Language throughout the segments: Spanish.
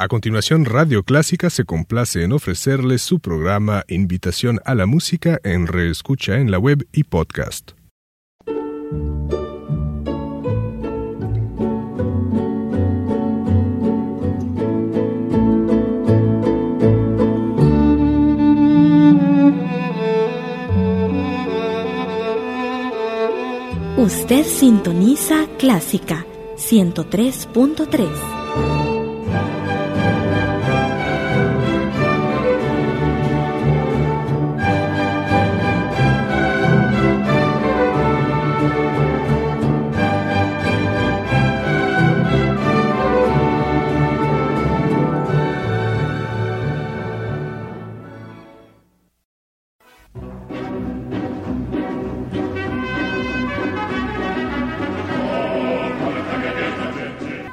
A continuación, Radio Clásica se complace en ofrecerles su programa Invitación a la Música en reescucha en la web y podcast. Usted sintoniza Clásica 103.3.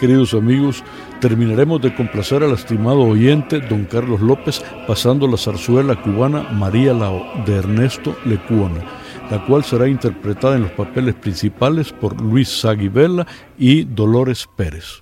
queridos amigos, terminaremos de complacer al estimado oyente don Carlos López pasando la zarzuela cubana María Lao de Ernesto Lecuona, la cual será interpretada en los papeles principales por Luis Saguivela y Dolores Pérez.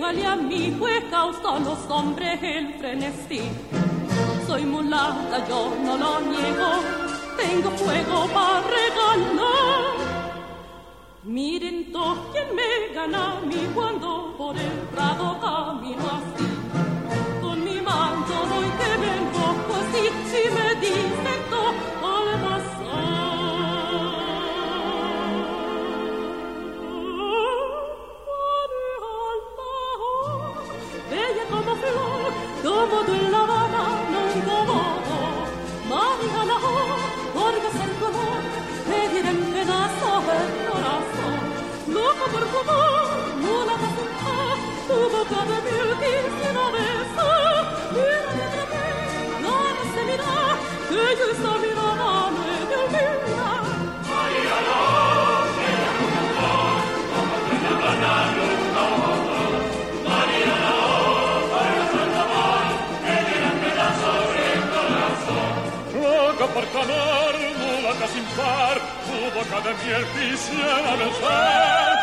igual y a mí fue causó los hombres el frenesí. Soy mulata, yo no lo niego, tengo fuego para regalar. Miren todos quien me gana a mí cuando por el prado camino. amar, mulatas sin par, tu boca de miel quisiera besar.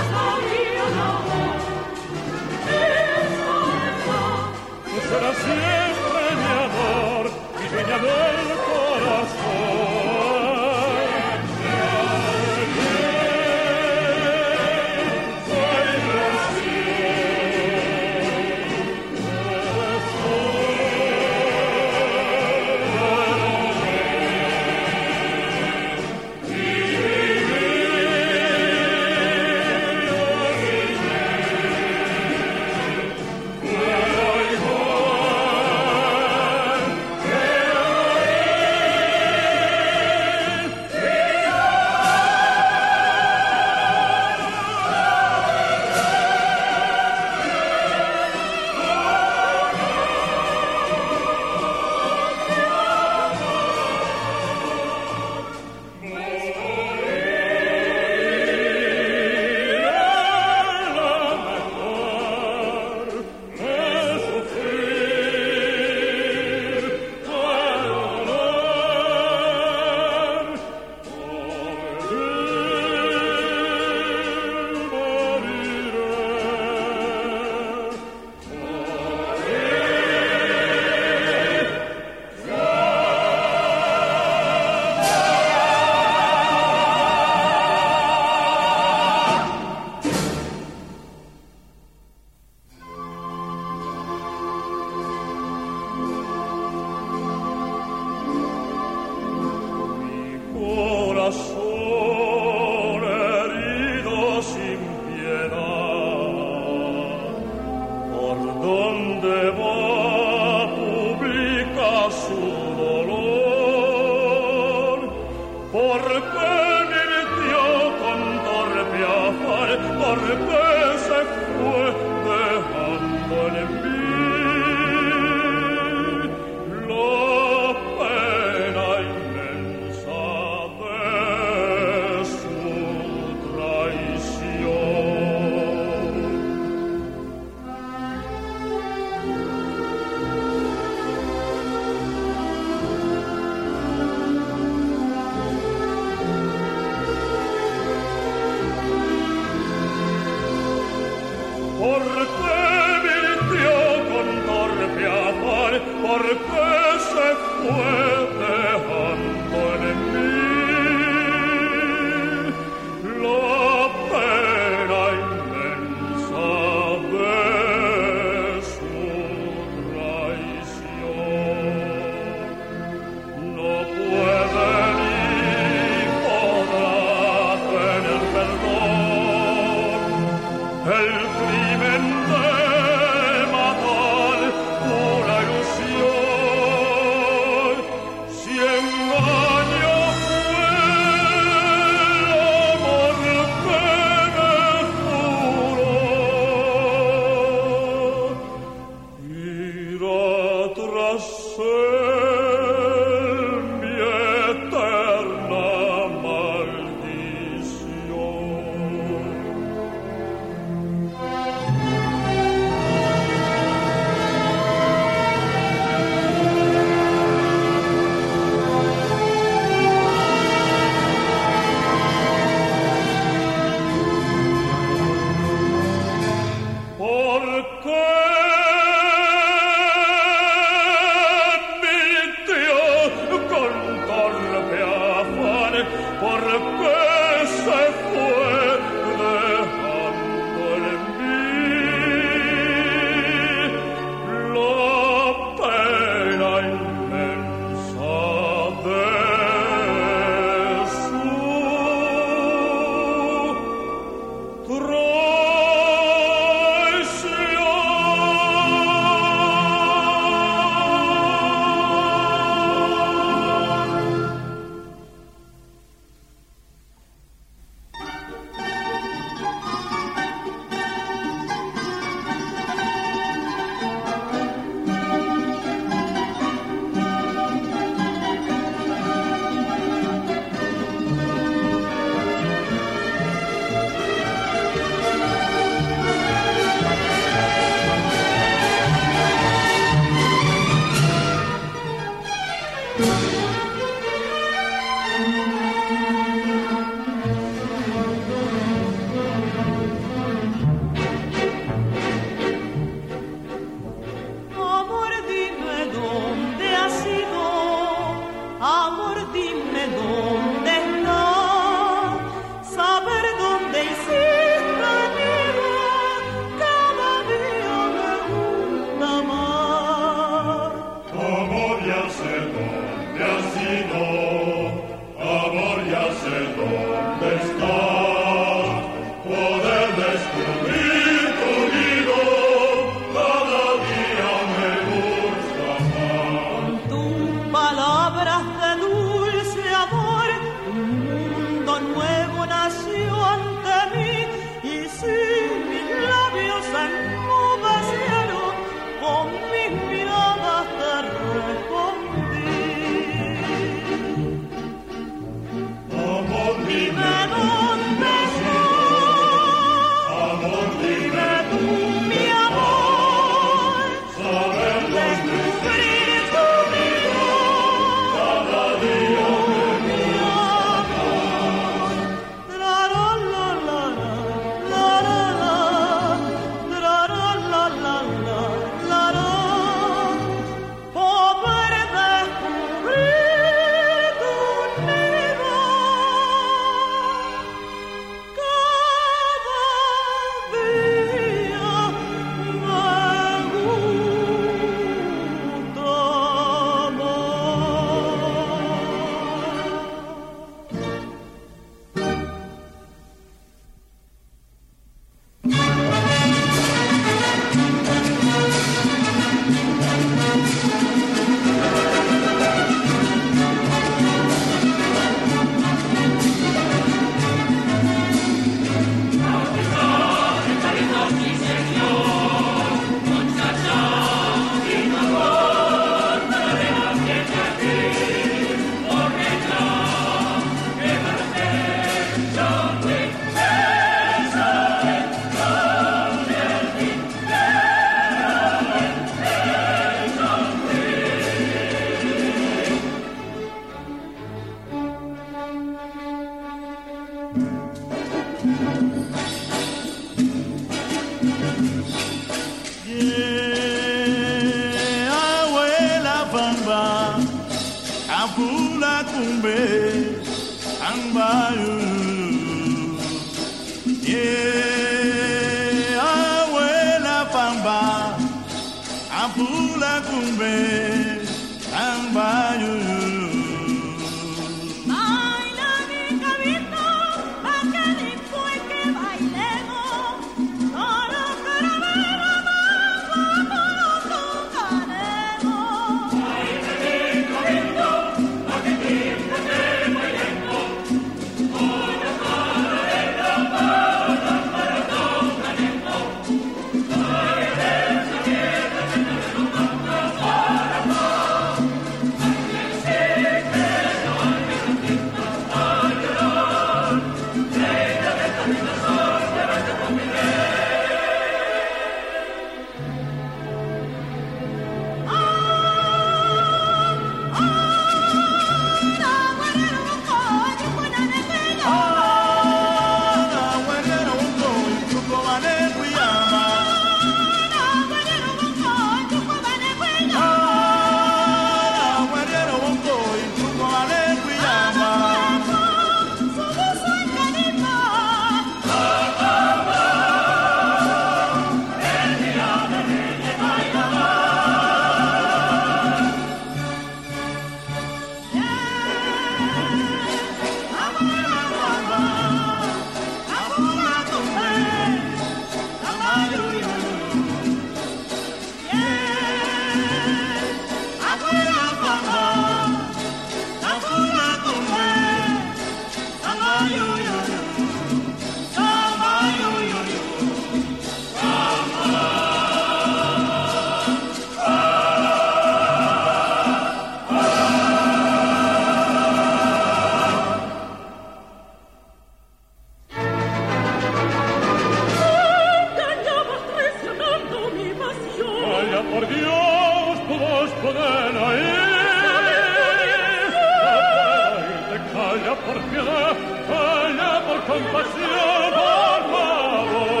Vaya por piedad, vaya por compasión, por favor.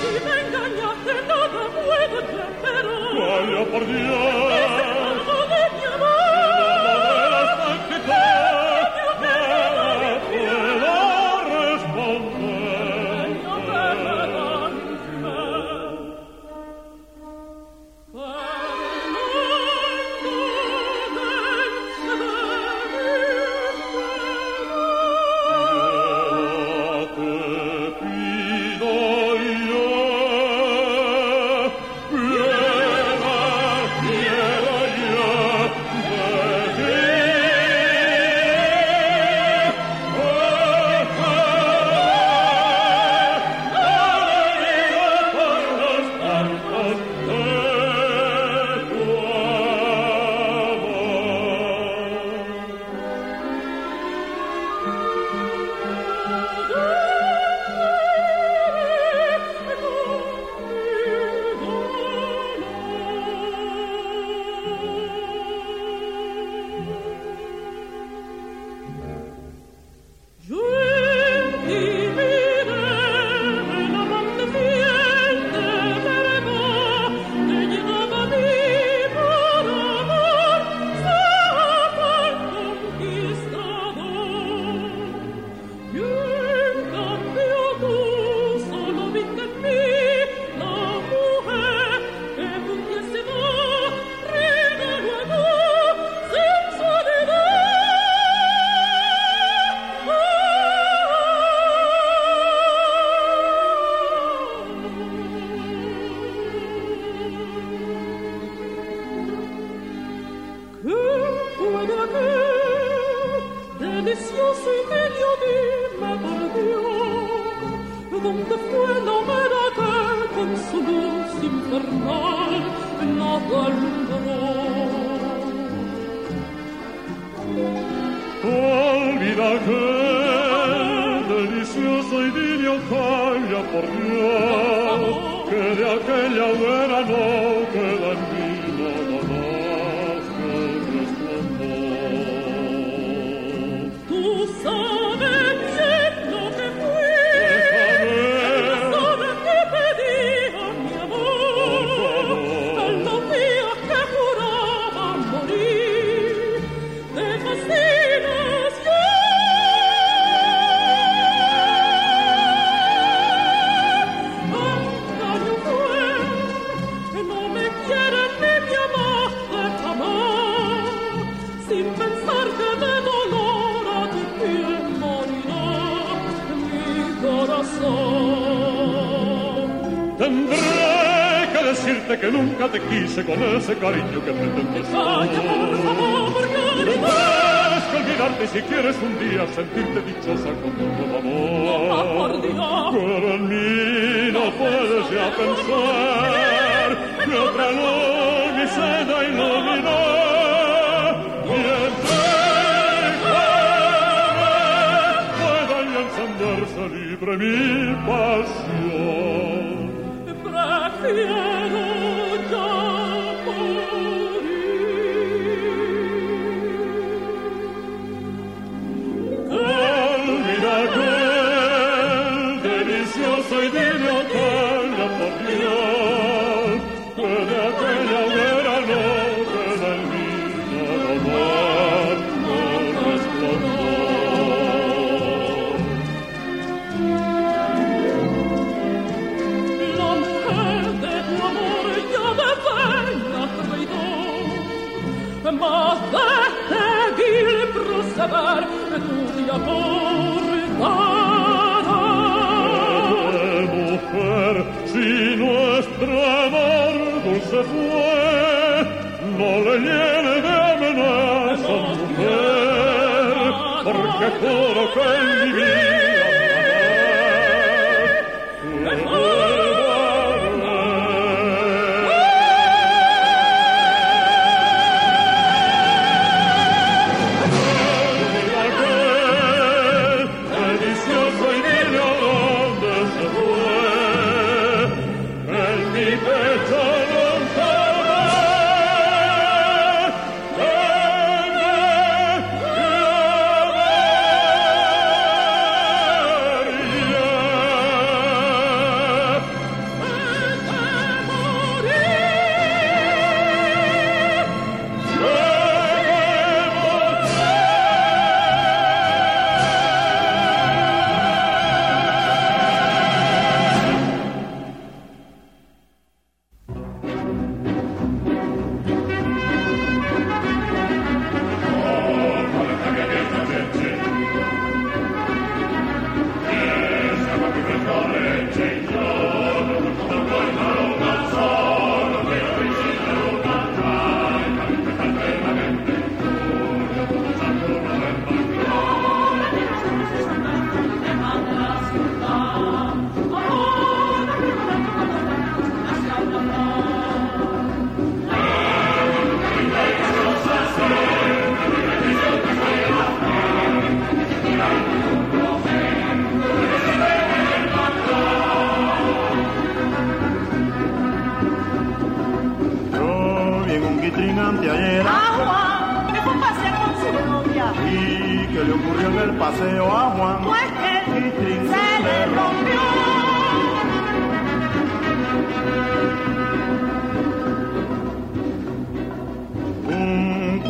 Si me engañaste, nada puedo te Vaya por Dios. te quise con ese cariño que me tengo. Vaya, por favor, olvidarte si quieres un día sentirte dichosa con tu amor. Oh, por Dios. Pero en mí no, no puedes ya pensar que otra luz mi seda iluminó. Mientras pueda y encenderse libre mi pasión. Prefiero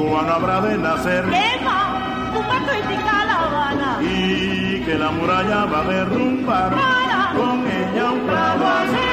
cubano habrá de nacer. Quema tu magnífica La Habana. Y que la muralla va a derrumbar. Para. Con ella un clavo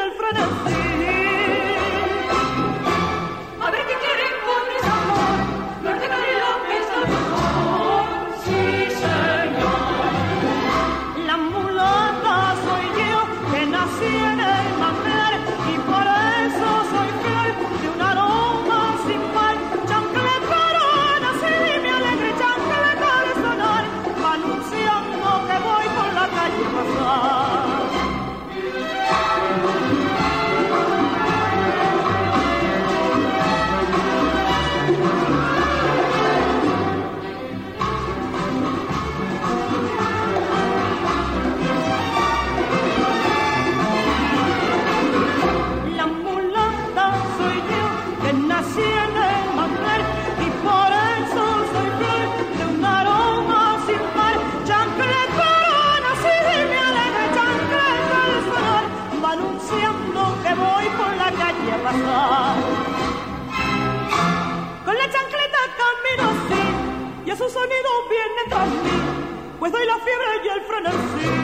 al frenesí pues doy la fiebre y el frenesí.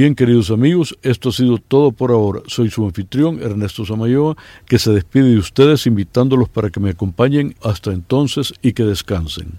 Bien, queridos amigos, esto ha sido todo por ahora. Soy su anfitrión, Ernesto Samayoa, que se despide de ustedes invitándolos para que me acompañen hasta entonces y que descansen.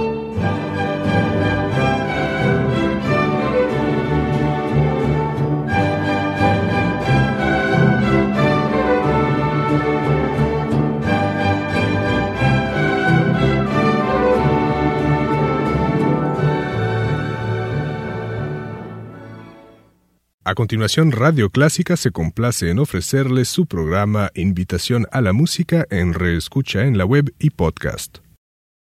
A continuación, Radio Clásica se complace en ofrecerles su programa Invitación a la Música en Reescucha en la web y podcast.